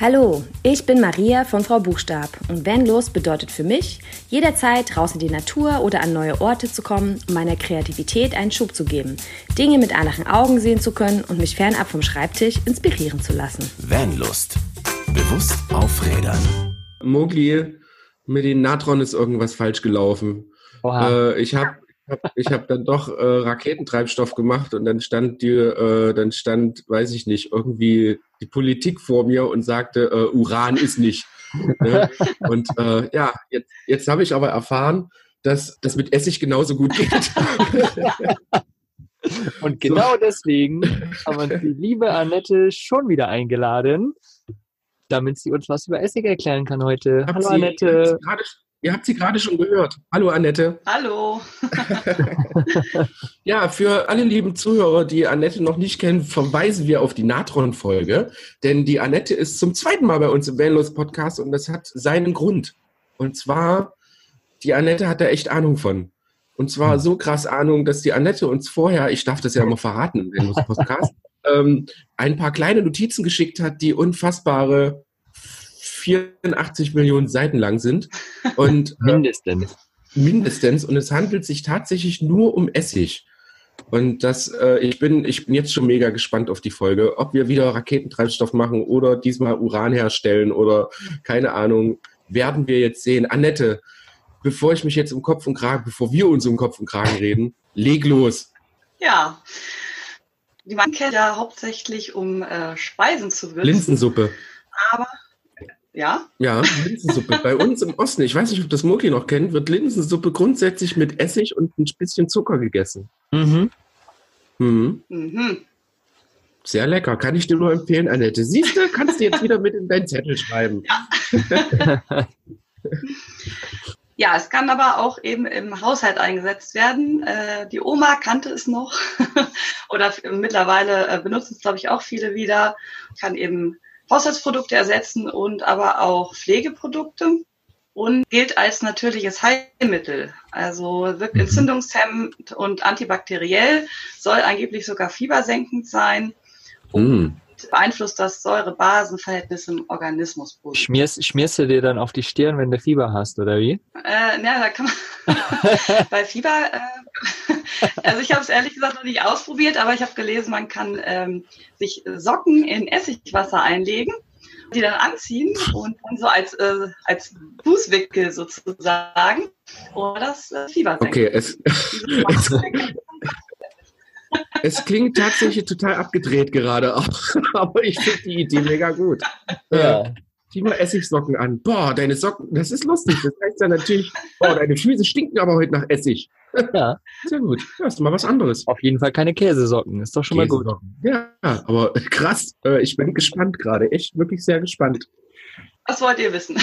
Hallo, ich bin Maria von Frau Buchstab und Vanlos bedeutet für mich, jederzeit raus in die Natur oder an neue Orte zu kommen, um meiner Kreativität einen Schub zu geben, Dinge mit anderen Augen sehen zu können und mich fernab vom Schreibtisch inspirieren zu lassen. Vanlust. Bewusst aufrädern. Mogli, mit den Natron ist irgendwas falsch gelaufen. Äh, ich habe ich habe dann doch äh, Raketentreibstoff gemacht und dann stand die, äh, dann stand, weiß ich nicht, irgendwie die Politik vor mir und sagte, äh, Uran ist nicht. ne? Und äh, ja, jetzt, jetzt habe ich aber erfahren, dass das mit Essig genauso gut geht. und genau so. deswegen haben wir die liebe Annette schon wieder eingeladen, damit sie uns was über Essig erklären kann heute. Hab Hallo sie, Annette. Ihr habt sie gerade schon gehört. Hallo Annette. Hallo. ja, für alle lieben Zuhörer, die Annette noch nicht kennen, verweisen wir auf die Natron-Folge. Denn die Annette ist zum zweiten Mal bei uns im Vanlos Podcast und das hat seinen Grund. Und zwar, die Annette hat da echt Ahnung von. Und zwar so krass Ahnung, dass die Annette uns vorher, ich darf das ja immer verraten im Vanlos Podcast, ähm, ein paar kleine Notizen geschickt hat, die unfassbare 84 Millionen Seiten lang sind. Und, äh, mindestens. mindestens. Und es handelt sich tatsächlich nur um Essig. Und das, äh, ich bin, ich bin jetzt schon mega gespannt auf die Folge, ob wir wieder Raketentreibstoff machen oder diesmal Uran herstellen oder keine Ahnung, werden wir jetzt sehen. Annette, bevor ich mich jetzt um Kopf und Kragen, bevor wir uns um Kopf und Kragen reden, leg los. Ja. Die man kennt ja hauptsächlich, um äh, Speisen zu würzen. Linsensuppe. Aber ja? Ja, Linsensuppe. Bei uns im Osten, ich weiß nicht, ob das Moki noch kennt, wird Linsensuppe grundsätzlich mit Essig und ein bisschen Zucker gegessen. Mhm. Mhm. mhm. Sehr lecker, kann ich dir nur empfehlen, Annette. Siehst du, kannst du jetzt wieder mit in deinen Zettel schreiben. Ja. ja, es kann aber auch eben im Haushalt eingesetzt werden. Äh, die Oma kannte es noch oder mittlerweile äh, benutzen es, glaube ich, auch viele wieder. Kann eben Haushaltsprodukte ersetzen und aber auch Pflegeprodukte und gilt als natürliches Heilmittel. Also wirkt mhm. entzündungshemmend und antibakteriell, soll angeblich sogar fiebersenkend sein. Und beeinflusst das Säure-Basen-Verhältnis im Organismus. Schmierst, schmierst du dir dann auf die Stirn, wenn du Fieber hast, oder wie? Äh, ja, da kann man bei Fieber, äh, also ich habe es ehrlich gesagt noch nicht ausprobiert, aber ich habe gelesen, man kann ähm, sich Socken in Essigwasser einlegen, die dann anziehen und dann so als, äh, als Fußwickel sozusagen und das äh, Fieber senken. Okay, es, es, es klingt tatsächlich total abgedreht gerade auch, aber ich finde die Idee mega gut. Ja. Äh, zieh mal Essigsocken an. Boah, deine Socken, das ist lustig. Das heißt ja natürlich, boah, deine Füße stinken aber heute nach Essig. Ja. Sehr gut. Ja, ist mal was anderes. Auf jeden Fall keine Käsesocken. Ist doch schon mal gut. Ja, aber krass. Äh, ich bin gespannt gerade. Echt wirklich sehr gespannt. Was wollt ihr wissen?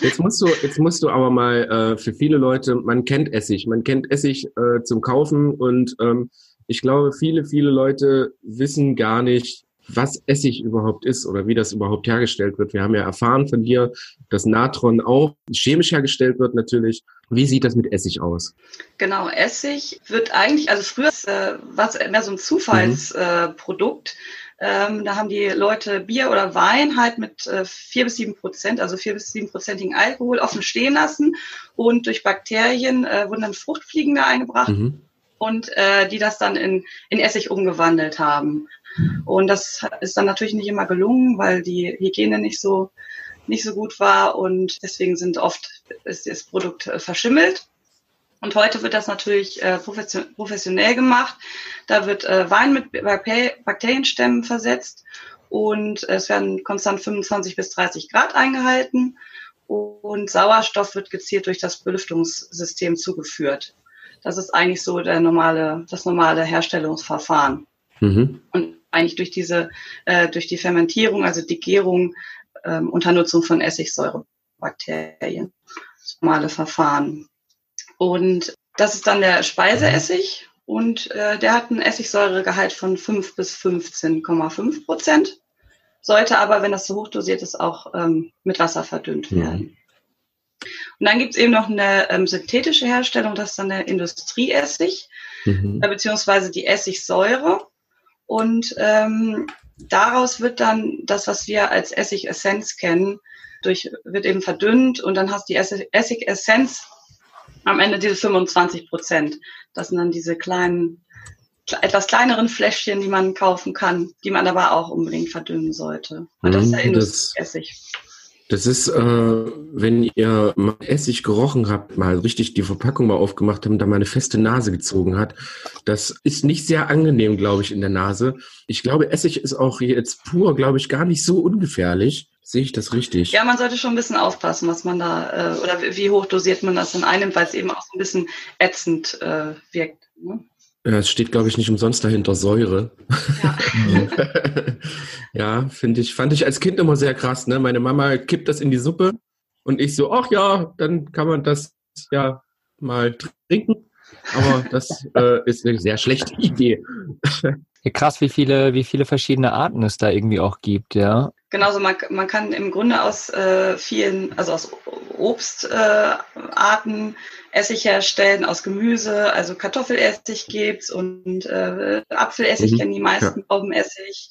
Jetzt musst du, jetzt musst du aber mal äh, für viele Leute, man kennt Essig, man kennt Essig äh, zum Kaufen und ähm, ich glaube, viele, viele Leute wissen gar nicht, was Essig überhaupt ist oder wie das überhaupt hergestellt wird. Wir haben ja erfahren von dir, dass Natron auch chemisch hergestellt wird natürlich. Wie sieht das mit Essig aus? Genau, Essig wird eigentlich, also früher äh, war es mehr so ein Zufallsprodukt. Mhm. Äh, ähm, da haben die Leute Bier oder Wein halt mit äh, vier bis sieben Prozent, also vier bis sieben prozentigen Alkohol offen stehen lassen und durch Bakterien äh, wurden dann Fruchtfliegen da eingebracht. Mhm und äh, die das dann in, in Essig umgewandelt haben. Und das ist dann natürlich nicht immer gelungen, weil die Hygiene nicht so nicht so gut war und deswegen sind oft ist das Produkt äh, verschimmelt. Und heute wird das natürlich äh, professionell gemacht. Da wird äh, Wein mit Bakterienstämmen versetzt und es werden konstant 25 bis 30 Grad eingehalten und Sauerstoff wird gezielt durch das Belüftungssystem zugeführt. Das ist eigentlich so der normale, das normale Herstellungsverfahren. Mhm. Und eigentlich durch diese, äh, durch die Fermentierung, also die Gärung ähm, unter Nutzung von Essigsäurebakterien. Das normale Verfahren. Und das ist dann der Speiseessig und äh, der hat einen Essigsäuregehalt von 5 bis 15,5 Prozent. Sollte aber, wenn das zu hoch dosiert ist, auch ähm, mit Wasser verdünnt werden. Mhm. Und dann gibt es eben noch eine ähm, synthetische Herstellung, das ist dann der Industrieessig, mhm. äh, beziehungsweise die Essigsäure. Und ähm, daraus wird dann das, was wir als Essigessenz kennen, durch, wird eben verdünnt und dann hast du die Essigessenz am Ende diese 25 Prozent. Das sind dann diese kleinen, etwas kleineren Fläschchen, die man kaufen kann, die man aber auch unbedingt verdünnen sollte. Und das ist der Mhm, Industrieessig. Das ist, äh, wenn ihr mal Essig gerochen habt, mal richtig die Verpackung mal aufgemacht habt, da mal eine feste Nase gezogen hat. Das ist nicht sehr angenehm, glaube ich, in der Nase. Ich glaube, Essig ist auch jetzt pur, glaube ich, gar nicht so ungefährlich. Sehe ich das richtig? Ja, man sollte schon ein bisschen aufpassen, was man da, äh, oder wie hoch dosiert man das in einem, weil es eben auch so ein bisschen ätzend äh, wirkt. Ne? Ja, es steht, glaube ich, nicht umsonst dahinter Säure. Ja. ja, finde ich, fand ich als Kind immer sehr krass. Ne? Meine Mama kippt das in die Suppe und ich so, ach ja, dann kann man das ja mal trinken. Aber das äh, ist eine sehr schlechte Idee. Ja, krass, wie viele, wie viele verschiedene Arten es da irgendwie auch gibt, ja. Genauso, man, man kann im Grunde aus äh, vielen, also aus Obstarten äh, Essig herstellen, aus Gemüse, also Kartoffelessig gibt's und äh, Apfelessig Mhm, kennen die meisten, Traubenessig,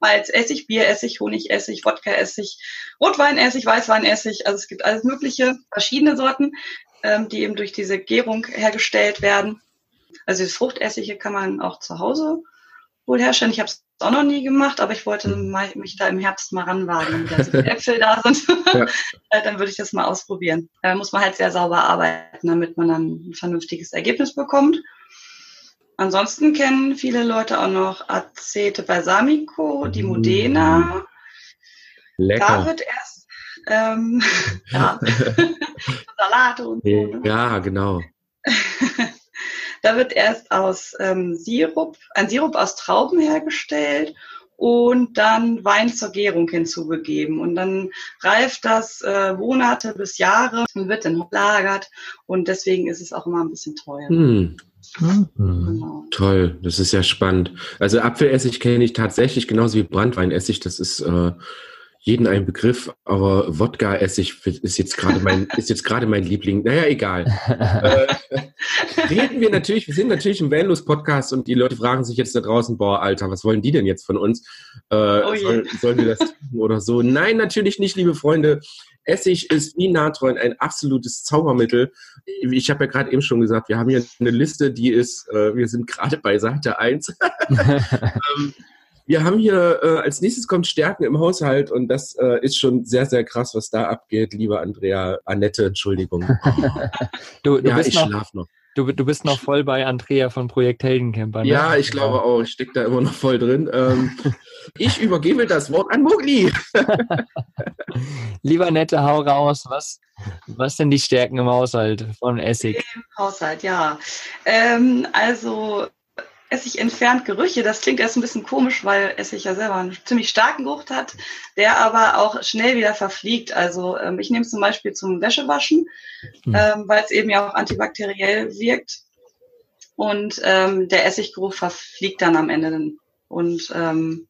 Malzessig, Bieressig, Honigessig, Wodkaessig, Rotweinessig, Weißweinessig, also es gibt alles mögliche, verschiedene Sorten, ähm, die eben durch diese Gärung hergestellt werden. Also das Fruchtessige kann man auch zu Hause wohl herstellen. Ich habe es auch noch nie gemacht, aber ich wollte mal, mich da im Herbst mal ranwagen, wenn wieder so Äpfel da sind. Ja. Äh, dann würde ich das mal ausprobieren. Da muss man halt sehr sauber arbeiten, damit man dann ein vernünftiges Ergebnis bekommt. Ansonsten kennen viele Leute auch noch Acete Balsamico, die Modena. Da Lecker. wird erst ähm, ja, Salate und so. Ne? Ja, genau. Da wird erst aus ähm, Sirup, ein Sirup aus Trauben hergestellt und dann Wein zur Gärung hinzugegeben. Und dann reift das äh, Monate bis Jahre und wird dann gelagert. Und deswegen ist es auch immer ein bisschen teuer. Hm, Mhm. Genau. toll, das ist ja spannend. Also Apfelessig kenne ich tatsächlich genauso wie Brandweinessig. Das ist äh, jeden ein Begriff, aber Wodka-Essig ist jetzt gerade mein ist jetzt gerade mein Liebling. Naja, egal. äh, reden wir natürlich, wir sind natürlich im Vanlos-Podcast und die Leute fragen sich jetzt da draußen, boah, Alter, was wollen die denn jetzt von uns? Äh, Oh je. sollen, sollen wir das tun oder so? Nein, natürlich nicht, liebe Freunde. Essig ist wie Natron ein absolutes Zaubermittel. Ich habe ja gerade eben schon gesagt, wir haben hier eine Liste, die ist, äh, wir sind gerade bei Seite 1. ähm, wir haben hier, äh, als nächstes kommt Stärken im Haushalt und das äh, ist schon sehr, sehr krass, was da abgeht, liebe Andrea, Annette, Entschuldigung. Du, du, ja, bist ich noch, schlaf noch. du, du bist noch voll bei Andrea von Projekt Heldencamper. Ne? Ja, ich glaube auch, ich stecke da immer noch voll drin. Ähm, ich übergebe das Wort an Mugli. Lieber Nette, hau raus. Was, was sind die Stärken im Haushalt von Essig? Haushalt, ja. Ähm, also Essig entfernt Gerüche. Das klingt erst ein bisschen komisch, weil Essig ja selber einen ziemlich starken Geruch hat, der aber auch schnell wieder verfliegt. Also ähm, ich nehme es zum Beispiel zum Wäschewaschen, Hm. ähm, weil es eben ja auch antibakteriell wirkt. Und ähm, der Essiggeruch verfliegt dann am Ende. Und ähm,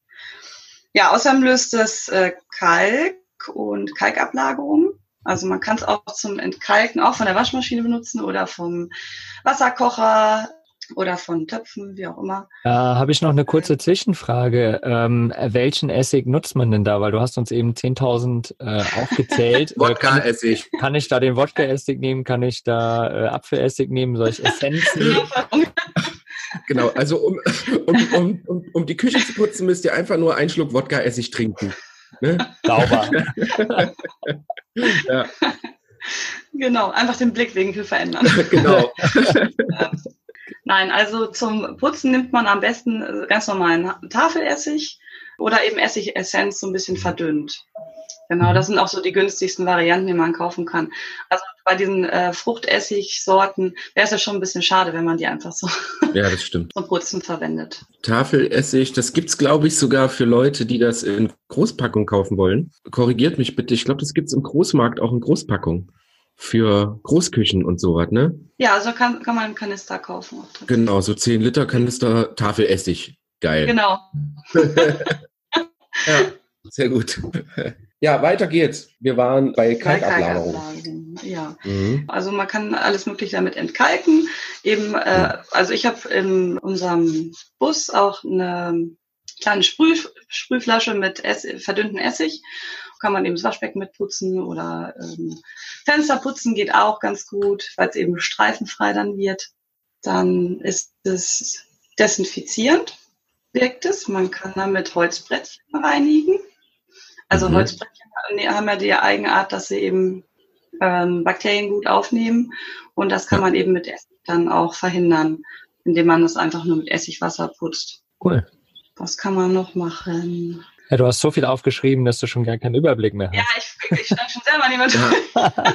ja, außerdem löst es äh, Kalk und Kalkablagerung. Also man kann es auch zum Entkalken auch von der Waschmaschine benutzen oder vom Wasserkocher oder von Töpfen, wie auch immer. Da habe ich noch eine kurze Zwischenfrage. Ähm, welchen Essig nutzt man denn da? Weil du hast uns eben 10.000 äh, aufgezählt. Äh, kann, Wodka-Essig. kann ich da den Wodka-Essig nehmen? Kann ich da äh, Apfelessig nehmen? Soll ich Essenzen? Genau, also um, um, um, um, um die Küche zu putzen, müsst ihr einfach nur einen Schluck Wodka-Essig trinken. Ne? Sauber. Ja, genau, einfach den Blickwinkel verändern. genau. Nein, also zum Putzen nimmt man am besten äh, ganz normalen Tafelessig oder eben Essigessenz so ein bisschen verdünnt. Genau, das sind auch so die günstigsten Varianten, die man kaufen kann. Also bei diesen äh, Fruchtessigsorten wäre es ja schon ein bisschen schade, wenn man die einfach so Ja, das stimmt. zum Putzen verwendet. Tafelessig, das gibt's glaube ich, sogar für Leute, die das in Großpackung kaufen wollen. Korrigiert mich bitte, ich glaube, das gibt's im Großmarkt auch in Großpackung. Für Großküchen und sowas, ne? Ja, also kann, kann man einen Kanister kaufen. Genau, so 10 Liter Kanister Tafelessig. Geil. Genau. Ja, sehr gut. Ja, weiter geht's. Wir waren bei Kalkablagerung. Ja. Mhm. Also man kann alles Mögliche damit entkalken. Eben, äh, also ich habe in unserem Bus auch eine kleine Sprüh, Sprühflasche mit Essig, verdünnten Essig. Kann man eben das Waschbecken mitputzen oder ähm, Fenster putzen geht auch ganz gut, weil es eben streifenfrei dann wird. Dann ist es desinfizierend, wirkt es. Man kann damit Holzbrettchen reinigen. Also mhm. Holzbrettchen haben ja die Eigenart, dass sie eben ähm, Bakterien gut aufnehmen und das kann man eben mit Essig dann auch verhindern, indem man das einfach nur mit Essigwasser putzt. Cool. Was kann man noch machen? Ja, du hast so viel aufgeschrieben, dass du schon gar keinen Überblick mehr hast. Ja, ich, ich stand schon selber nicht mehr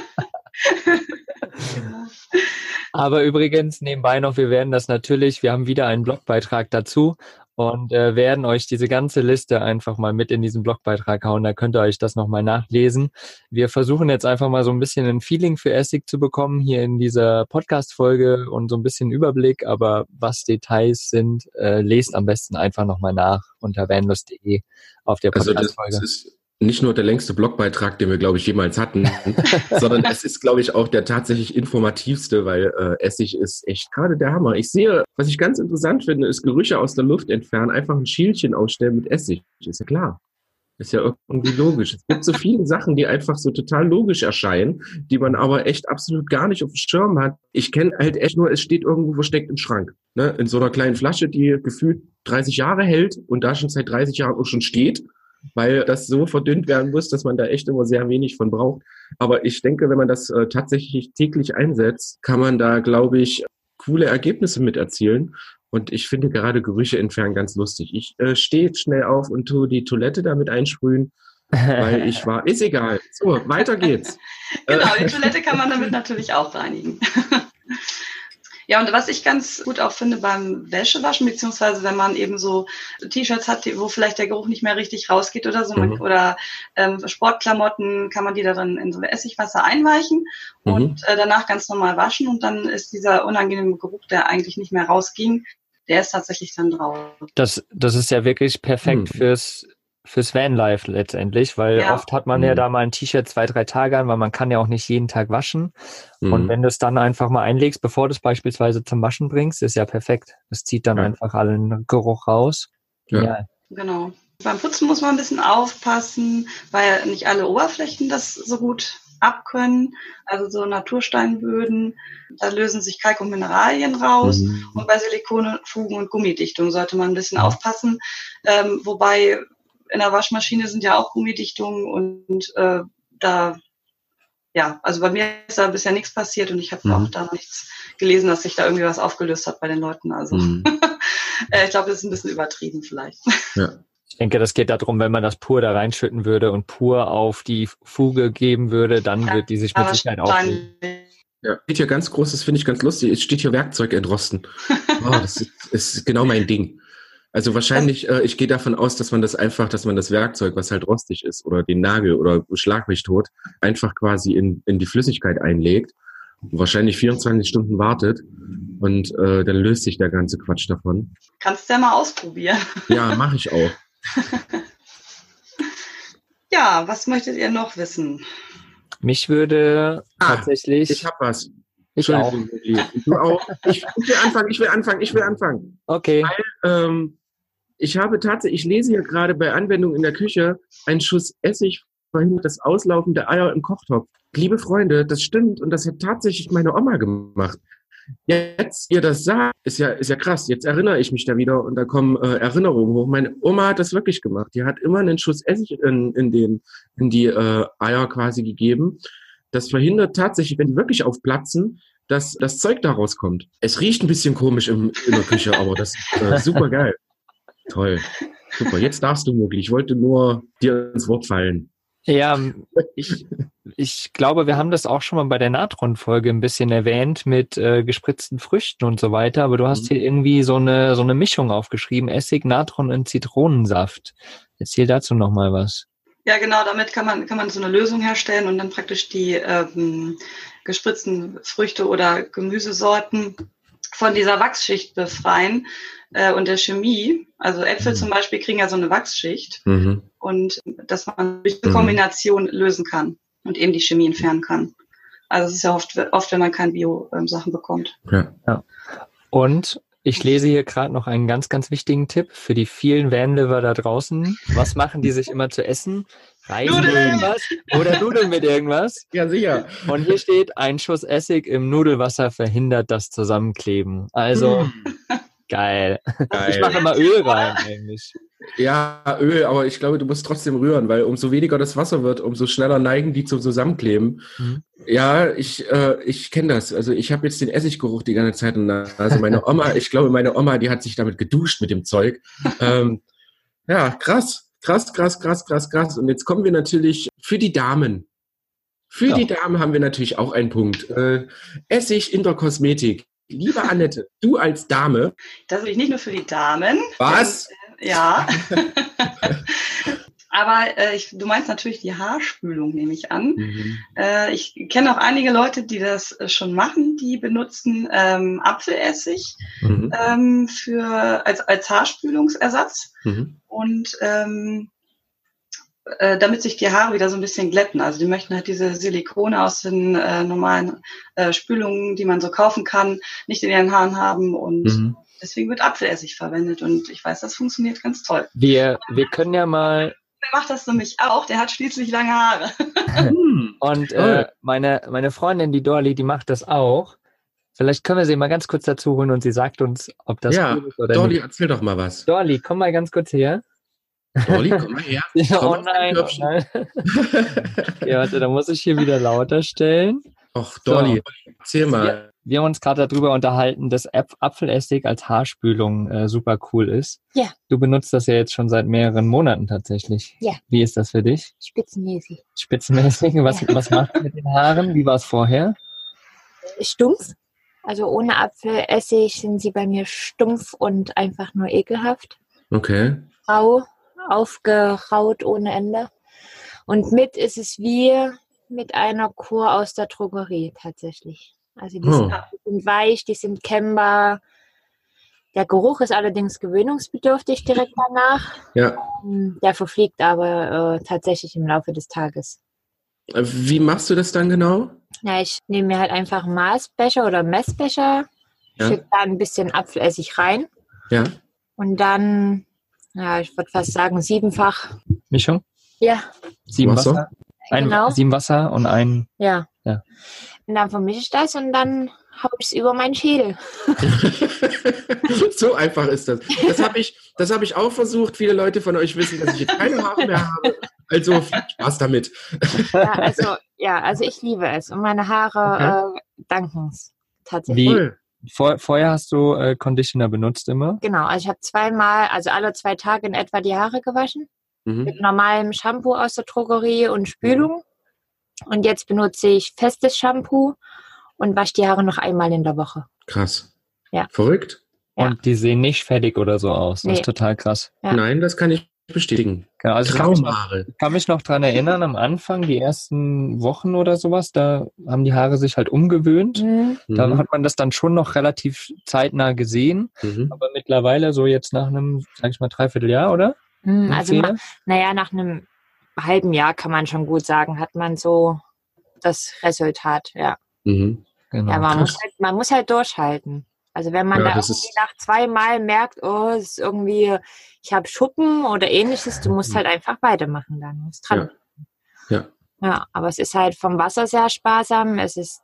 Aber übrigens nebenbei noch, wir werden das natürlich, wir haben wieder einen Blogbeitrag dazu und äh, werden euch diese ganze Liste einfach mal mit in diesen Blogbeitrag hauen. Da könnt ihr euch das nochmal nachlesen. Wir versuchen jetzt einfach mal so ein bisschen ein Feeling für Essig zu bekommen hier in dieser Podcast-Folge und so ein bisschen Überblick. Aber was Details sind, äh, lest am besten einfach nochmal nach unter vanlust.de auf der Podcast-Folge. Also nicht nur der längste Blogbeitrag, den wir, glaube ich, jemals hatten, sondern es ist, glaube ich, auch der tatsächlich informativste, weil äh, Essig ist echt gerade der Hammer. Ich sehe, was ich ganz interessant finde, ist Gerüche aus der Luft entfernen, einfach ein Schielchen ausstellen mit Essig. Ist ja klar. Ist ja irgendwie logisch. Es gibt so viele Sachen, die einfach so total logisch erscheinen, die man aber echt absolut gar nicht auf dem Schirm hat. Ich kenne halt echt nur, es steht irgendwo versteckt im Schrank. Ne? In so einer kleinen Flasche, die gefühlt 30 Jahre hält und da schon seit 30 Jahren auch schon steht weil das so verdünnt werden muss, dass man da echt immer sehr wenig von braucht. Aber ich denke, wenn man das äh, tatsächlich täglich einsetzt, kann man da, glaube ich, coole Ergebnisse mit erzielen. Und ich finde gerade Gerüche entfernen ganz lustig. Ich äh, stehe jetzt schnell auf und tue die Toilette damit einsprühen, weil ich war, ist egal. So, weiter geht's. genau, die Toilette kann man damit natürlich auch reinigen. Ja, und was ich ganz gut auch finde beim Wäschewaschen, beziehungsweise wenn man eben so T-Shirts hat, wo vielleicht der Geruch nicht mehr richtig rausgeht oder so, mhm. oder ähm, Sportklamotten, kann man die da dann in so Essigwasser einweichen mhm. und äh, danach ganz normal waschen und dann ist dieser unangenehme Geruch, der eigentlich nicht mehr rausging, der ist tatsächlich dann drauf. Das, das ist ja wirklich perfekt mhm. fürs fürs Vanlife letztendlich, weil ja. oft hat man mhm. ja da mal ein T-Shirt zwei, drei Tage an, weil man kann ja auch nicht jeden Tag waschen. Mhm. Und wenn du es dann einfach mal einlegst, bevor du es beispielsweise zum Waschen bringst, ist ja perfekt. Das zieht dann ja. einfach allen Geruch raus. Ja. Genau. Beim Putzen muss man ein bisschen aufpassen, weil nicht alle Oberflächen das so gut abkönnen. Also so Natursteinböden, da lösen sich Kalk und Mineralien raus. Mhm. Und bei Silikonfugen und Gummidichtung sollte man ein bisschen aufpassen. Ähm, wobei in der Waschmaschine sind ja auch Gummidichtungen und äh, da, ja, also bei mir ist da bisher nichts passiert und ich habe mhm. auch da nichts gelesen, dass sich da irgendwie was aufgelöst hat bei den Leuten. Also mhm. äh, ich glaube, das ist ein bisschen übertrieben vielleicht. Ja. Ich denke, das geht darum, wenn man das pur da reinschütten würde und pur auf die Fuge geben würde, dann ja, wird die sich mit Sicherheit auflösen. Ja, steht hier ganz groß, das finde ich ganz lustig. Es steht hier Werkzeug entrosten. Oh, das ist, ist genau mein Ding. Also wahrscheinlich, äh, ich gehe davon aus, dass man das einfach, dass man das Werkzeug, was halt rostig ist, oder den Nagel oder Schlag mich tot, einfach quasi in, in die Flüssigkeit einlegt und wahrscheinlich 24 Stunden wartet und äh, dann löst sich der ganze Quatsch davon. Kannst du ja mal ausprobieren. Ja, mache ich auch. ja, was möchtet ihr noch wissen? Mich würde ah, tatsächlich. Ich habe was. Ich auch. Du auch. Ich, ich, will anfangen, ich will anfangen, ich will anfangen. Okay. Weil, ähm, ich habe tatsächlich, ich lese hier gerade bei Anwendung in der Küche, ein Schuss Essig verhindert das Auslaufen der Eier im Kochtopf. Liebe Freunde, das stimmt und das hat tatsächlich meine Oma gemacht. Jetzt ihr das sagt, ist ja, ist ja krass. Jetzt erinnere ich mich da wieder und da kommen äh, Erinnerungen hoch. Meine Oma hat das wirklich gemacht. Die hat immer einen Schuss Essig in, in, den, in die äh, Eier quasi gegeben. Das verhindert tatsächlich, wenn die wirklich aufplatzen, dass das Zeug da rauskommt. Es riecht ein bisschen komisch im, in der Küche, aber das ist äh, super geil. Toll. Super, jetzt darfst du, Mugli. Ich wollte nur dir ins Wort fallen. Ja, ich, ich glaube, wir haben das auch schon mal bei der Natron-Folge ein bisschen erwähnt mit äh, gespritzten Früchten und so weiter, aber du hast mhm. hier irgendwie so eine, so eine Mischung aufgeschrieben, Essig, Natron und Zitronensaft. Erzähl dazu nochmal was. Ja, genau, damit kann man, kann man so eine Lösung herstellen und dann praktisch die ähm, gespritzten Früchte oder Gemüsesorten von dieser Wachsschicht befreien äh, und der Chemie. Also Äpfel mhm. zum Beispiel kriegen ja so eine Wachsschicht mhm. und dass man durch eine mhm. Kombination lösen kann und eben die Chemie entfernen kann. Also es ist ja oft, oft wenn man keine Bio-Sachen bekommt. Ja. ja. Und Ich lese hier gerade noch einen ganz, ganz wichtigen Tipp für die vielen Vanliver da draußen. Was machen die sich immer zu essen? Reis mit Nudeln. irgendwas oder Nudeln mit irgendwas? Ja, sicher. Und hier steht, ein Schuss Essig im Nudelwasser verhindert das Zusammenkleben. Also, Hm, geil. geil. Ich mache immer Öl rein eigentlich. Ja, Öl, aber ich glaube, du musst trotzdem rühren, weil umso weniger das Wasser wird, umso schneller neigen die zum Zusammenkleben. Mhm. Ja, ich, äh, ich kenne das. Also ich habe jetzt den Essiggeruch die ganze Zeit. Also meine Oma, ich glaube, meine Oma, die hat sich damit geduscht mit dem Zeug. Ähm, ja, krass, krass, krass, krass, krass, krass. Und jetzt kommen wir natürlich für die Damen. Für Ja. die Damen haben wir natürlich auch einen Punkt. Äh, Essig in der Kosmetik. Liebe Annette, du als Dame, Das will ich nicht nur für die Damen. was? Ja. Aber äh, ich, du meinst natürlich die Haarspülung, nehme ich an. Mhm. Äh, ich kenne auch einige Leute, die das äh, schon machen. Die benutzen ähm, Apfelessig Mhm. ähm, für als als Haarspülungsersatz Mhm. und ähm, äh, damit sich die Haare wieder so ein bisschen glätten. Also die möchten halt diese Silikone aus den äh, normalen äh, Spülungen, die man so kaufen kann, nicht in ihren Haaren haben und Mhm. deswegen wird Apfelessig verwendet und ich weiß, das funktioniert ganz toll. Wir, wir können ja mal, Der macht das nämlich auch, der hat schließlich lange Haare. Hm. und äh, meine, meine Freundin, die Dorli, die macht das auch. Vielleicht können wir sie mal ganz kurz dazu holen und sie sagt uns, ob das Ja, cool ist oder Dolly, nicht. erzähl doch mal was. Dorli, komm mal ganz kurz her. Dolly, komm mal her. Komm oh nein, oh nein. Ja, warte, da muss ich hier wieder lauter stellen. Och, Dolly, erzähl mal. Wir haben uns gerade darüber unterhalten, dass Apfelessig als Haarspülung äh, super cool ist. Ja. Du benutzt das ja jetzt schon seit mehreren Monaten tatsächlich. Ja. Wie ist das für dich? spitzenmäßig. Spitzenmäßig? Was, was machst du mit den Haaren? Wie war es vorher? Stumpf. Also ohne Apfelessig sind sie bei mir stumpf und einfach nur ekelhaft. Okay. Rau, aufgeraut ohne Ende. Und mit ist es wie mit einer Kur aus der Drogerie tatsächlich. Also die Oh. sind, die sind weich, die sind kennbar. Der Geruch ist allerdings gewöhnungsbedürftig direkt danach. Ja. Ähm, Der verfliegt aber äh, tatsächlich im Laufe des Tages. Äh, Wie machst du das dann genau? Ja, ich nehme mir halt einfach einen Maßbecher oder Messbecher, Ja. schütte da ein bisschen Apfelessig rein Ja. und dann, ja, ich würde fast sagen, siebenfach. Mischung? Ja, Sieben Wasser? Wasser? Ein, Genau. Sieben Wasser und ein. ja. Ja. Und dann vermische ich das und dann hau ich es über meinen Schädel. so einfach ist das. Das habe ich, das habe ich auch versucht. Viele Leute von euch wissen, dass ich jetzt keine Haare mehr habe. Also viel Spaß damit. Ja, also, ja, also ich liebe es und meine Haare äh, danken es tatsächlich. Wie-. Vor, vorher hast du äh, Conditioner benutzt immer. Genau, also ich habe zweimal, also alle zwei Tage in etwa die Haare gewaschen. Mhm. mit normalem Shampoo aus der Drogerie und Spülung. Und jetzt benutze ich festes Shampoo und wasche die Haare noch einmal in der Woche. Krass. Ja. Verrückt? Ja. Und die sehen nicht fertig oder so aus. Das Nee. ist total krass. Ja. Nein, das kann ich bestätigen. Genau, also ich kann mich, Traumhaare. kann mich noch dran erinnern, am Anfang, die ersten Wochen oder sowas, da haben die Haare sich halt umgewöhnt. Mhm. Da Mhm. hat man das dann schon noch relativ zeitnah gesehen. Mhm. Aber mittlerweile, so jetzt nach einem, sag ich mal, Dreivierteljahr, oder? Mhm, Also, ma- naja, nach einem halben Jahr kann man schon gut sagen, hat man so das Resultat. Ja, Mhm. genau. ja man, muss halt, man muss halt durchhalten. Also wenn man Ja, da irgendwie nach zweimal merkt, oh, es ist irgendwie, ich habe Schuppen oder ähnliches, du musst halt einfach weitermachen dann. Du musst dran. Ja. Ja. Ja, aber es ist halt vom Wasser sehr sparsam. Es ist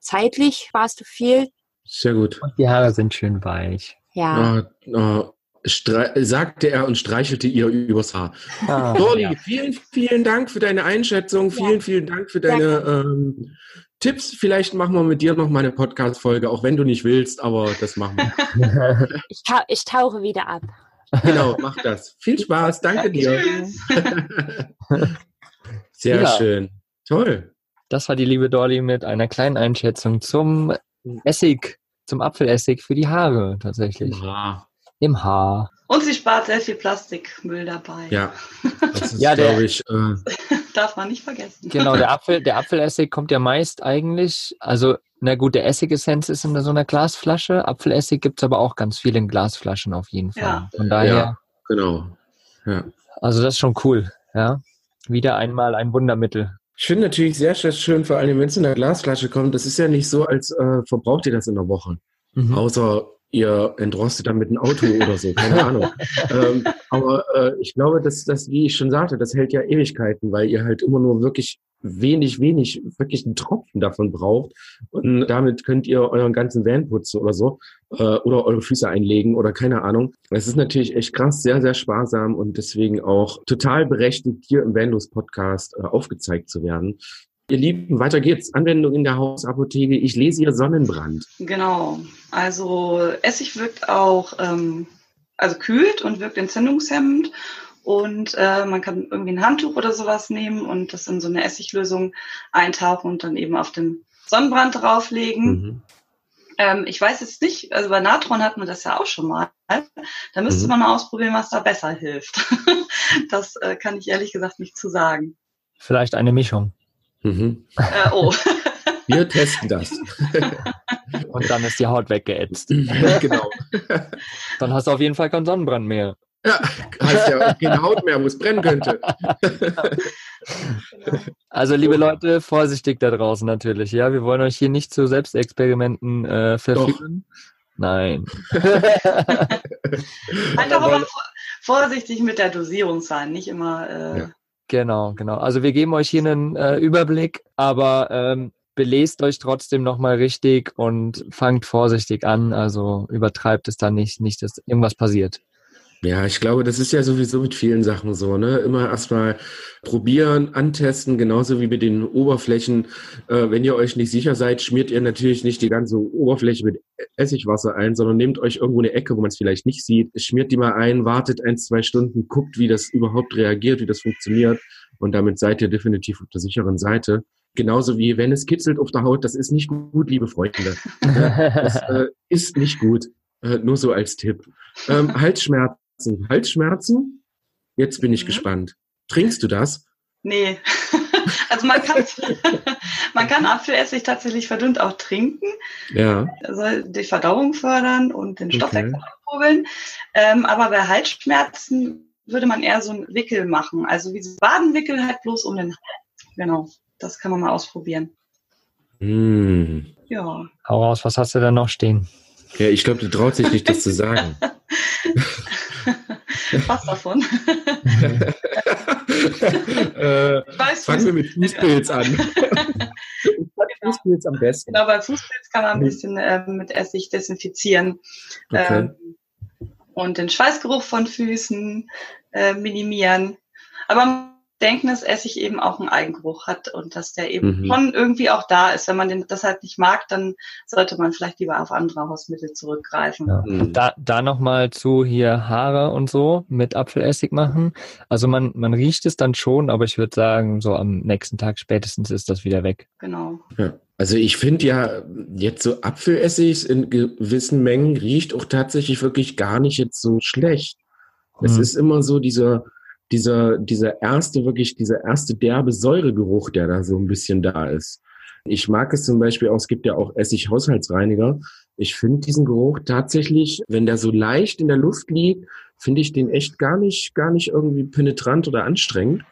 zeitlich sparst du viel. Sehr gut. Und die Haare sind schön weich. Ja. Oh, oh, sagte er und streichelte ihr übers Haar. Ah, Dolly, ja. vielen, vielen Dank für deine Einschätzung. Vielen, vielen Dank für deine ähm, Tipps. Vielleicht machen wir mit dir noch mal eine Podcast-Folge, auch wenn du nicht willst, aber das machen wir. Ich, tau ich tauche wieder ab. genau, mach das. Viel Spaß. Danke dir. Tschüss. Sehr Ja. schön. Toll. Das war die liebe Dolly mit einer kleinen Einschätzung zum Essig, zum Apfelessig für die Haare tatsächlich. Ja, Im Haar. Und sie spart sehr viel Plastikmüll dabei. ja. das ist, Ja, glaube ich, äh, Darf man nicht vergessen. Genau, der Apfel, der Apfelessig kommt ja meist eigentlich, also na gut, der Essigessenz ist in so einer Glasflasche. Apfelessig gibt's aber auch ganz viel in Glasflaschen auf jeden Fall. Ja. Von daher, Ja. genau. Ja. also das ist schon cool, ja. Wieder einmal ein Wundermittel. Ich finde natürlich sehr, sehr schön, vor allem wenn es in der Glasflasche kommt. Das ist ja nicht so, als äh, verbraucht ihr das in der Woche. Mhm. Außer ihr entrostet damit ein Auto oder so, keine Ahnung. ähm, aber äh, ich glaube, dass das, wie ich schon sagte, das hält ja Ewigkeiten, weil ihr halt immer nur wirklich wenig, wenig, wirklich einen Tropfen davon braucht. Und damit könnt ihr euren ganzen Van putzen oder so. Äh, oder eure Füße einlegen oder keine Ahnung. Es ist natürlich echt krass, sehr, sehr sparsam und deswegen auch total berechtigt, hier im Vanlos Podcast äh, aufgezeigt zu werden. Ihr Lieben, weiter geht's. Anwendung in der Hausapotheke. Ich lese hier Sonnenbrand. Genau. Also Essig wirkt auch, ähm, also kühlt und wirkt entzündungshemmend. Und äh, man kann irgendwie ein Handtuch oder sowas nehmen und das in so eine Essiglösung eintauchen und dann eben auf den Sonnenbrand drauflegen. Mhm. Ähm, ich weiß jetzt nicht, also bei Natron hat man das ja auch schon mal. Da müsste mhm. man mal ausprobieren, was da besser hilft. das äh, kann ich ehrlich gesagt nicht zu sagen. Vielleicht eine Mischung. Mhm. Äh, oh. Wir testen das. Und dann ist die Haut weggeätzt. genau. Dann hast du auf jeden Fall keinen Sonnenbrand mehr. Ja, heißt ja keine Haut mehr, wo es brennen könnte. Also, liebe Leute, vorsichtig da draußen natürlich. Ja, wir wollen euch hier nicht zu Selbstexperimenten äh, verführen. Doch. Nein. halt auch aber vorsichtig mit der Dosierung sein, nicht immer. Äh, ja. Genau, genau. Also wir geben euch hier einen äh, Überblick, aber ähm, belest euch trotzdem nochmal richtig und fangt vorsichtig an. Also übertreibt es dann nicht, nicht, dass irgendwas passiert. Ja, ich glaube, das ist ja sowieso mit vielen Sachen so, ne? Immer erstmal probieren, antesten, genauso wie mit den Oberflächen. Äh, wenn ihr euch nicht sicher seid, schmiert ihr natürlich nicht die ganze Oberfläche mit Essigwasser ein, sondern nehmt euch irgendwo eine Ecke, wo man es vielleicht nicht sieht, schmiert die mal ein, wartet ein, zwei Stunden, guckt, wie das überhaupt reagiert, wie das funktioniert. Und damit seid ihr definitiv auf der sicheren Seite. Genauso wie wenn es kitzelt auf der Haut, das ist nicht gut, liebe Freunde. das äh, ist nicht gut. Äh, nur so als Tipp. Ähm, Halsschmerzen Halsschmerzen. Halsschmerzen? Jetzt bin ich mhm. gespannt. Trinkst du das? Nee. also man kann, man kann Apfelessig tatsächlich verdünnt auch trinken. Ja. Das soll die Verdauung fördern und den Stoffwechsel okay. ankurbeln. Ähm, aber bei Halsschmerzen würde man eher so einen Wickel machen. Also wie so Badenwickel halt bloß um den Hals. Genau. Das kann man mal ausprobieren. Mm. Ja. Hau raus, was hast du da noch stehen? Ja, ich glaube, du traut sich nicht, das zu sagen. Was davon? äh, weiß, fangen wir mit Fußpilz an. genau. Fußpilz am besten. Genau, bei Fußpilz kann man ein bisschen äh, mit Essig desinfizieren. Okay. Ähm, und den Schweißgeruch von Füßen äh, minimieren. Aber denken, dass Essig eben auch einen Eigengeruch hat und dass der eben mhm. schon irgendwie auch da ist. Wenn man den deshalb nicht mag, dann sollte man vielleicht lieber auf andere Hausmittel zurückgreifen. Ja. Mhm. Da, da nochmal zu hier Haare und so mit Apfelessig machen. Also man, man riecht es dann schon, aber ich würde sagen, so am nächsten Tag spätestens ist das wieder weg. Genau. Ja. Also ich finde ja jetzt so Apfelessig in gewissen Mengen riecht auch tatsächlich wirklich gar nicht jetzt so schlecht. Es mhm. ist immer so dieser dieser, dieser erste, wirklich dieser erste derbe Säuregeruch, der da so ein bisschen da ist. Ich mag es zum Beispiel auch, es gibt ja auch Essig-Haushaltsreiniger. Ich finde diesen Geruch tatsächlich, wenn der so leicht in der Luft liegt, finde ich den echt gar nicht, gar nicht irgendwie penetrant oder anstrengend,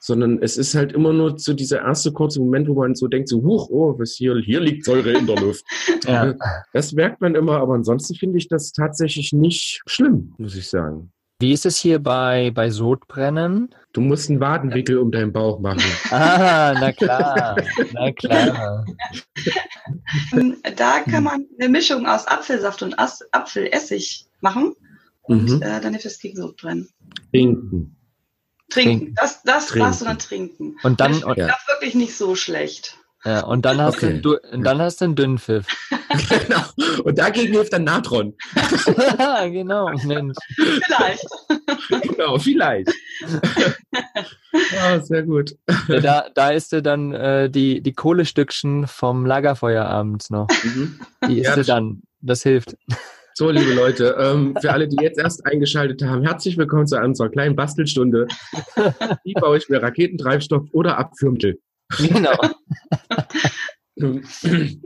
sondern es ist halt immer nur so dieser erste kurze Moment, wo man so denkt, so, huch, oh, was hier, hier liegt Säure in der Luft. ja. Das merkt man immer, aber ansonsten finde ich das tatsächlich nicht schlimm, muss ich sagen. Wie ist es hier bei, bei Sodbrennen? Du musst einen Wadenwickel um deinen Bauch machen. ah, na klar, na klar. Da kann man eine Mischung aus Apfelsaft und As Apfelessig machen und mhm. äh, dann hilft es gegen Sodbrennen. Trinken. Trinken, das, das trinken. du dann trinken. Und dann, das ja. wirklich nicht so schlecht. Ja, und dann hast okay. du, dann hast du einen Dünnpfiff. genau. Und dagegen hilft dann Natron. ja, genau, Mensch. Vielleicht. genau, vielleicht. ja, sehr gut. Da, da isst du dann äh, die, die Kohlestückchen vom Lagerfeuer abends noch. Mhm. Die isst ja, du dann. Das hilft. So, liebe Leute, ähm, für alle, die jetzt erst eingeschaltet haben, herzlich willkommen zu unserer kleinen Bastelstunde. Wie baue ich mir Raketentreibstoff oder Abführmittel? Genau.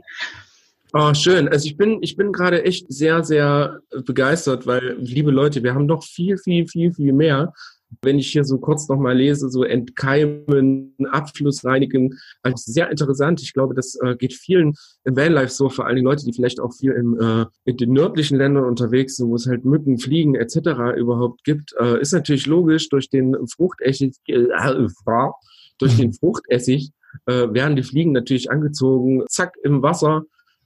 Oh, schön. Also ich bin, ich bin gerade echt sehr, sehr begeistert, weil, liebe Leute, wir haben noch viel, viel, viel, viel mehr. Wenn ich hier so kurz nochmal lese, so entkeimen, Abfluss reinigen, also sehr interessant. Ich glaube, das äh, geht vielen im Vanlife so, vor allem Leute, die vielleicht auch viel im, äh, in den nördlichen Ländern unterwegs sind, wo es halt Mücken, Fliegen etc. überhaupt gibt. Äh, ist natürlich logisch, durch den Fruchtessig, äh, durch den Fruchtessig äh, werden die Fliegen natürlich angezogen, zack, im Wasser.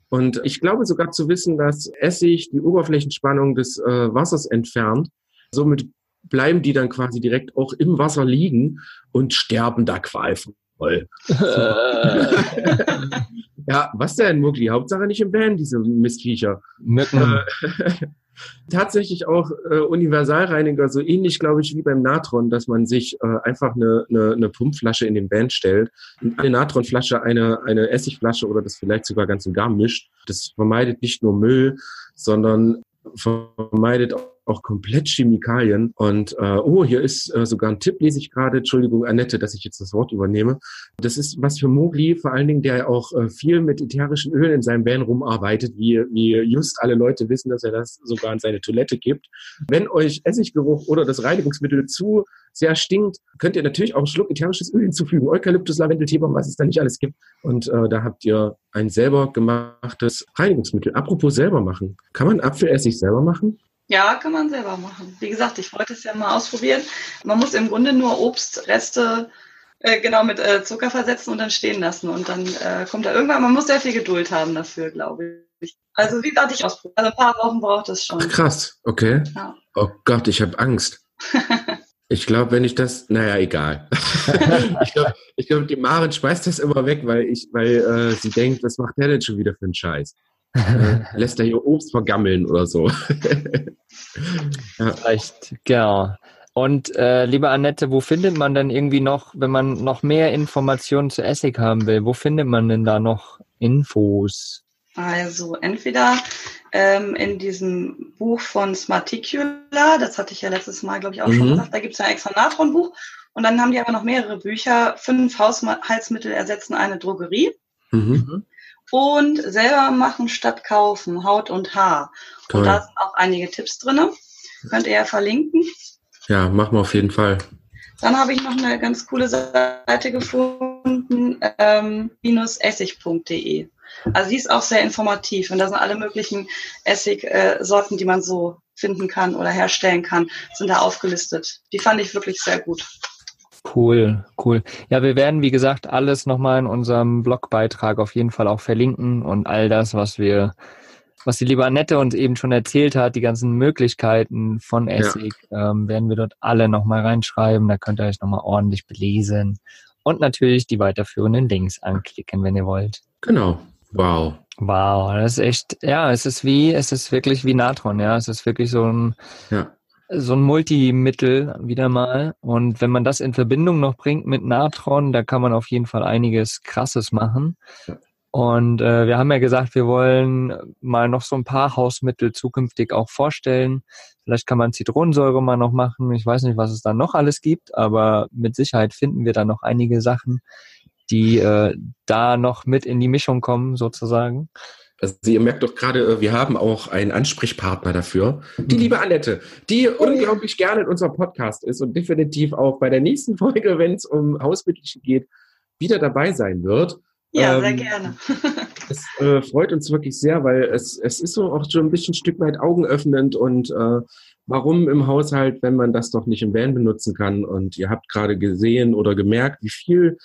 Und ich glaube sogar zu wissen, dass Essig die Oberflächenspannung des äh, Wassers entfernt. Somit bleiben die dann quasi direkt auch im Wasser liegen und sterben da qualvoll. ja, was denn, Mugli? Hauptsache nicht im Band, diese Mistviecher. Mücken. Tatsächlich auch äh, Universalreiniger, so ähnlich, glaube ich, wie beim Natron, dass man sich äh, einfach eine, eine, eine Pumpflasche in den Band stellt, und eine Natronflasche, eine, eine Essigflasche oder das vielleicht sogar ganz und gar mischt. Das vermeidet nicht nur Müll, sondern vermeidet auch komplett Chemikalien. Und äh, oh, hier ist äh, sogar ein Tipp, lese ich gerade. Entschuldigung, Annette, dass ich jetzt das Wort übernehme. Das ist was für Mogli, vor allen Dingen, der auch äh, viel mit ätherischen Ölen in seinem Van rumarbeitet, wie, wie just alle Leute wissen, dass er das sogar in seine Toilette gibt. Wenn euch Essiggeruch oder das Reinigungsmittel zu sehr stinkt, könnt ihr natürlich auch einen Schluck ätherisches Öl hinzufügen. Eukalyptus, Lavendel, Teebaum, was es da nicht alles gibt. Und äh, da habt ihr ein selber gemachtes Reinigungsmittel. Apropos selber machen. Kann man Apfelessig selber machen? Ja, kann man selber machen. Wie gesagt, ich wollte es ja mal ausprobieren. Man muss im Grunde nur Obstreste äh, genau mit äh, Zucker versetzen und dann stehen lassen. Und dann äh, kommt da irgendwann, man muss sehr viel Geduld haben dafür, glaube ich. Also wie gesagt, ich ausprobieren. Also ein paar Wochen braucht es schon. Ach, krass, okay. Ja. Oh Gott, ich habe Angst. Ich glaube, wenn ich das, naja, egal. ich glaube, ich glaub, die Maren schmeißt das immer weg, weil ich, weil äh, sie denkt, was macht der denn schon wieder für einen Scheiß? Äh, lässt er hier Obst vergammeln oder so. ja. Vielleicht, genau. Und äh, liebe Annette, wo findet man denn irgendwie noch, wenn man noch mehr Informationen zu Essig haben will, wo findet man denn da noch Infos? Also entweder ähm, in diesem Buch von Smarticula, das hatte ich ja letztes Mal, glaube ich, auch mhm. schon gesagt, da gibt es ein extra Natron-Buch. Und dann haben die aber noch mehrere Bücher. Fünf Haushaltsmittel ersetzen eine Drogerie. Mhm. Und selber machen statt kaufen, Haut und Haar. Toll. Und da sind auch einige Tipps drin. Könnt ihr ja verlinken. Ja, machen wir auf jeden Fall. Dann habe ich noch eine ganz coole Seite gefunden, ähm, minusessig.de. Also sie ist auch sehr informativ und da sind alle möglichen Essigsorten, die man so finden kann oder herstellen kann, sind da aufgelistet. Die fand ich wirklich sehr gut. Cool, cool. Ja, wir werden, wie gesagt, alles nochmal in unserem Blogbeitrag auf jeden Fall auch verlinken und all das, was wir, was die liebe Annette uns eben schon erzählt hat, die ganzen Möglichkeiten von Essig, ja. ähm, werden wir dort alle nochmal reinschreiben. Da könnt ihr euch nochmal ordentlich belesen und natürlich die weiterführenden Links anklicken, wenn ihr wollt. Genau. Wow. Wow, das ist echt, ja, es ist wie, es ist wirklich wie Natron, ja. Es ist wirklich so ein, ja. So ein Multimittel wieder mal. Und wenn man das in Verbindung noch bringt mit Natron, da kann man auf jeden Fall einiges Krasses machen. Und äh, wir haben ja gesagt, wir wollen mal noch so ein paar Hausmittel zukünftig auch vorstellen. Vielleicht kann man Zitronensäure mal noch machen. Ich weiß nicht, was es da noch alles gibt, aber mit Sicherheit finden wir da noch einige Sachen, die äh, da noch mit in die Mischung kommen, sozusagen. Also ihr merkt doch gerade, äh, wir haben auch einen Ansprechpartner dafür. Die liebe Annette, die oh. unglaublich gerne in unserem Podcast ist und definitiv auch bei der nächsten Folge, wenn es um Hausmittelchen geht, wieder dabei sein wird. Ja, ähm, sehr gerne. es äh, freut uns wirklich sehr, weil es, es ist so auch schon ein bisschen ein Stück weit augenöffnend und äh, warum im Haushalt, wenn man das doch nicht im Van benutzen kann. Und ihr habt gerade gesehen oder gemerkt, wie viel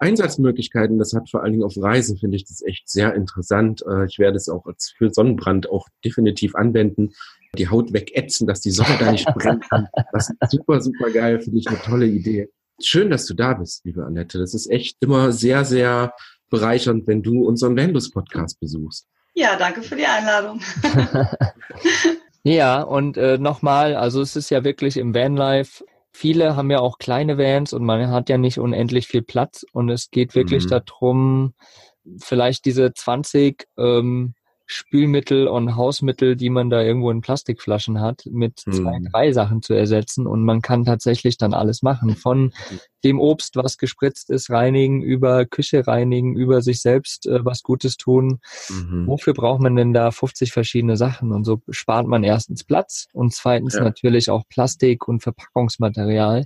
Einsatzmöglichkeiten das hat, vor allen Dingen auf Reisen, finde ich das echt sehr interessant. Äh, ich werde es auch für Sonnenbrand auch definitiv anwenden. Die Haut wegätzen, dass die Sonne da nicht brennen kann. Das ist super, super geil, finde ich eine tolle Idee. Schön, dass du da bist, liebe Annette. Das ist echt immer sehr, sehr bereichernd, wenn du unseren Landus-Podcast besuchst. Ja, danke für die Einladung. ja, und äh, nochmal, also es ist ja wirklich im Vanlife viele haben ja auch kleine Vans und man hat ja nicht unendlich viel Platz und es geht wirklich mhm. darum, vielleicht diese 20 ähm, Spülmittel und Hausmittel, die man da irgendwo in Plastikflaschen hat, mit Hm. zwei, drei Sachen zu ersetzen. Und man kann tatsächlich dann alles machen. Von dem Obst, was gespritzt ist, reinigen, über Küche reinigen, über sich selbst äh, was Gutes tun. Mhm. Wofür braucht man denn da 50 verschiedene Sachen? Und so spart man erstens Platz und zweitens Ja. natürlich auch Plastik und Verpackungsmaterial.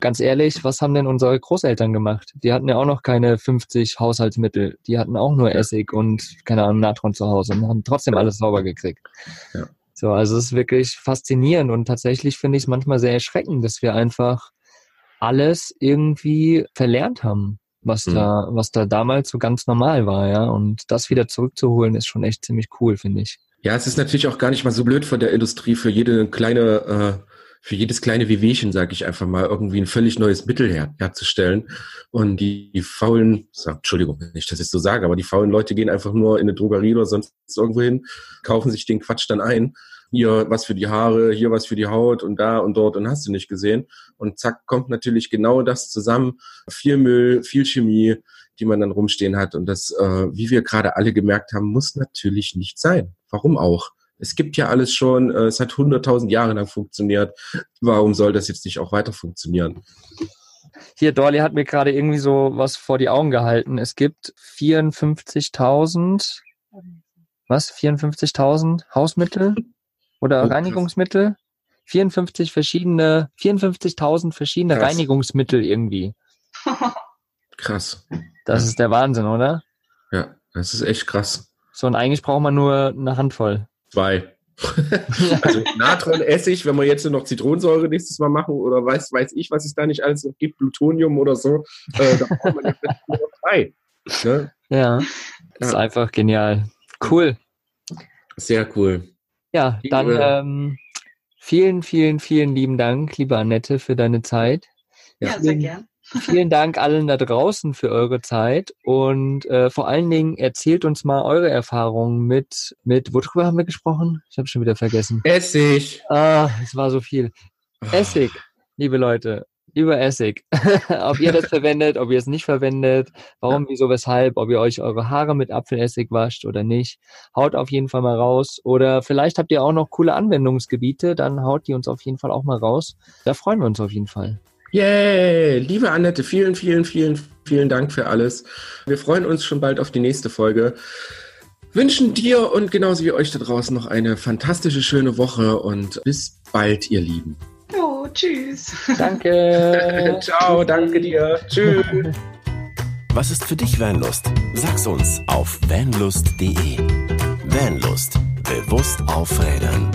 Ganz ehrlich, was haben denn unsere Großeltern gemacht? Die hatten ja auch noch keine 50 Haushaltsmittel. Die hatten auch nur. Essig und, keine Ahnung, Natron zu Hause und haben trotzdem alles sauber gekriegt. Ja. So, also es ist wirklich faszinierend und tatsächlich finde ich es manchmal sehr erschreckend, dass wir einfach alles irgendwie verlernt haben, was Mhm. da, was da damals so ganz normal war, ja. Und das wieder zurückzuholen, ist schon echt ziemlich cool, finde ich. Ja, es ist natürlich auch gar nicht mal so blöd von der Industrie für jede kleine, äh, für jedes kleine Wehwehchen, sage ich einfach mal, irgendwie ein völlig neues Mittel her, herzustellen. Und die, die faulen, so, Entschuldigung, wenn ich das jetzt so sage, aber die faulen Leute gehen einfach nur in eine Drogerie oder sonst irgendwo hin, kaufen sich den Quatsch dann ein. Hier was für die Haare, hier was für die Haut und da und dort und hast du nicht gesehen. Und zack, kommt natürlich genau das zusammen. Viel Müll, viel Chemie, die man dann rumstehen hat. Und das, äh, wie wir gerade alle gemerkt haben, muss natürlich nicht sein. Warum auch? Es gibt ja alles schon, äh, es hat hunderttausend Jahre lang funktioniert. Warum soll das jetzt nicht auch weiter funktionieren? Hier, Dolly hat mir gerade irgendwie so was vor die Augen gehalten. Es gibt 54.000, was? 54.000 Hausmittel oder Oh. Reinigungsmittel? 54 verschiedene, 54.000 verschiedene Krass. Reinigungsmittel irgendwie. Krass. Das ist der Wahnsinn, oder? Ja, das ist echt krass. So, und eigentlich braucht man nur eine Handvoll. Zwei. also Natron, Essig, wenn wir jetzt noch Zitronensäure nächstes Mal machen oder weiß, weiß ich, was es da nicht alles noch gibt, Plutonium oder so, äh, da braucht man ja vielleicht nur drei. Ne? Ja. Das ist Ja. einfach genial. Cool. Sehr cool. Ja, dann äh, ähm, vielen, vielen, vielen lieben Dank, liebe Annette, für deine Zeit. Ja, sehr gern. Vielen Dank allen da draußen für eure Zeit und äh, vor allen Dingen erzählt uns mal eure Erfahrungen mit, mit, worüber haben wir gesprochen? Ich habe schon wieder vergessen. Essig. Ah, es war so viel. Essig, liebe Leute, über Essig. ob ihr das verwendet, ob ihr es nicht verwendet, warum, wieso, weshalb, ob ihr euch eure Haare mit Apfelessig wascht oder nicht. Haut auf jeden Fall mal raus. Oder vielleicht habt ihr auch noch coole Anwendungsgebiete, dann haut die uns auf jeden Fall auch mal raus. Da freuen wir uns auf jeden Fall. Yay! Liebe Annette, vielen, vielen, vielen, vielen Dank für alles. Wir freuen uns schon bald auf die nächste Folge. Wünschen dir und genauso wie euch da draußen noch eine fantastische, schöne Woche und bis bald, ihr Lieben. Jo, tschüss. Danke. Ciao, danke dir. Tschüss. Was ist für dich Vanlust? Sag's uns auf vanlust.de. Vanlust. Bewusst aufrädern.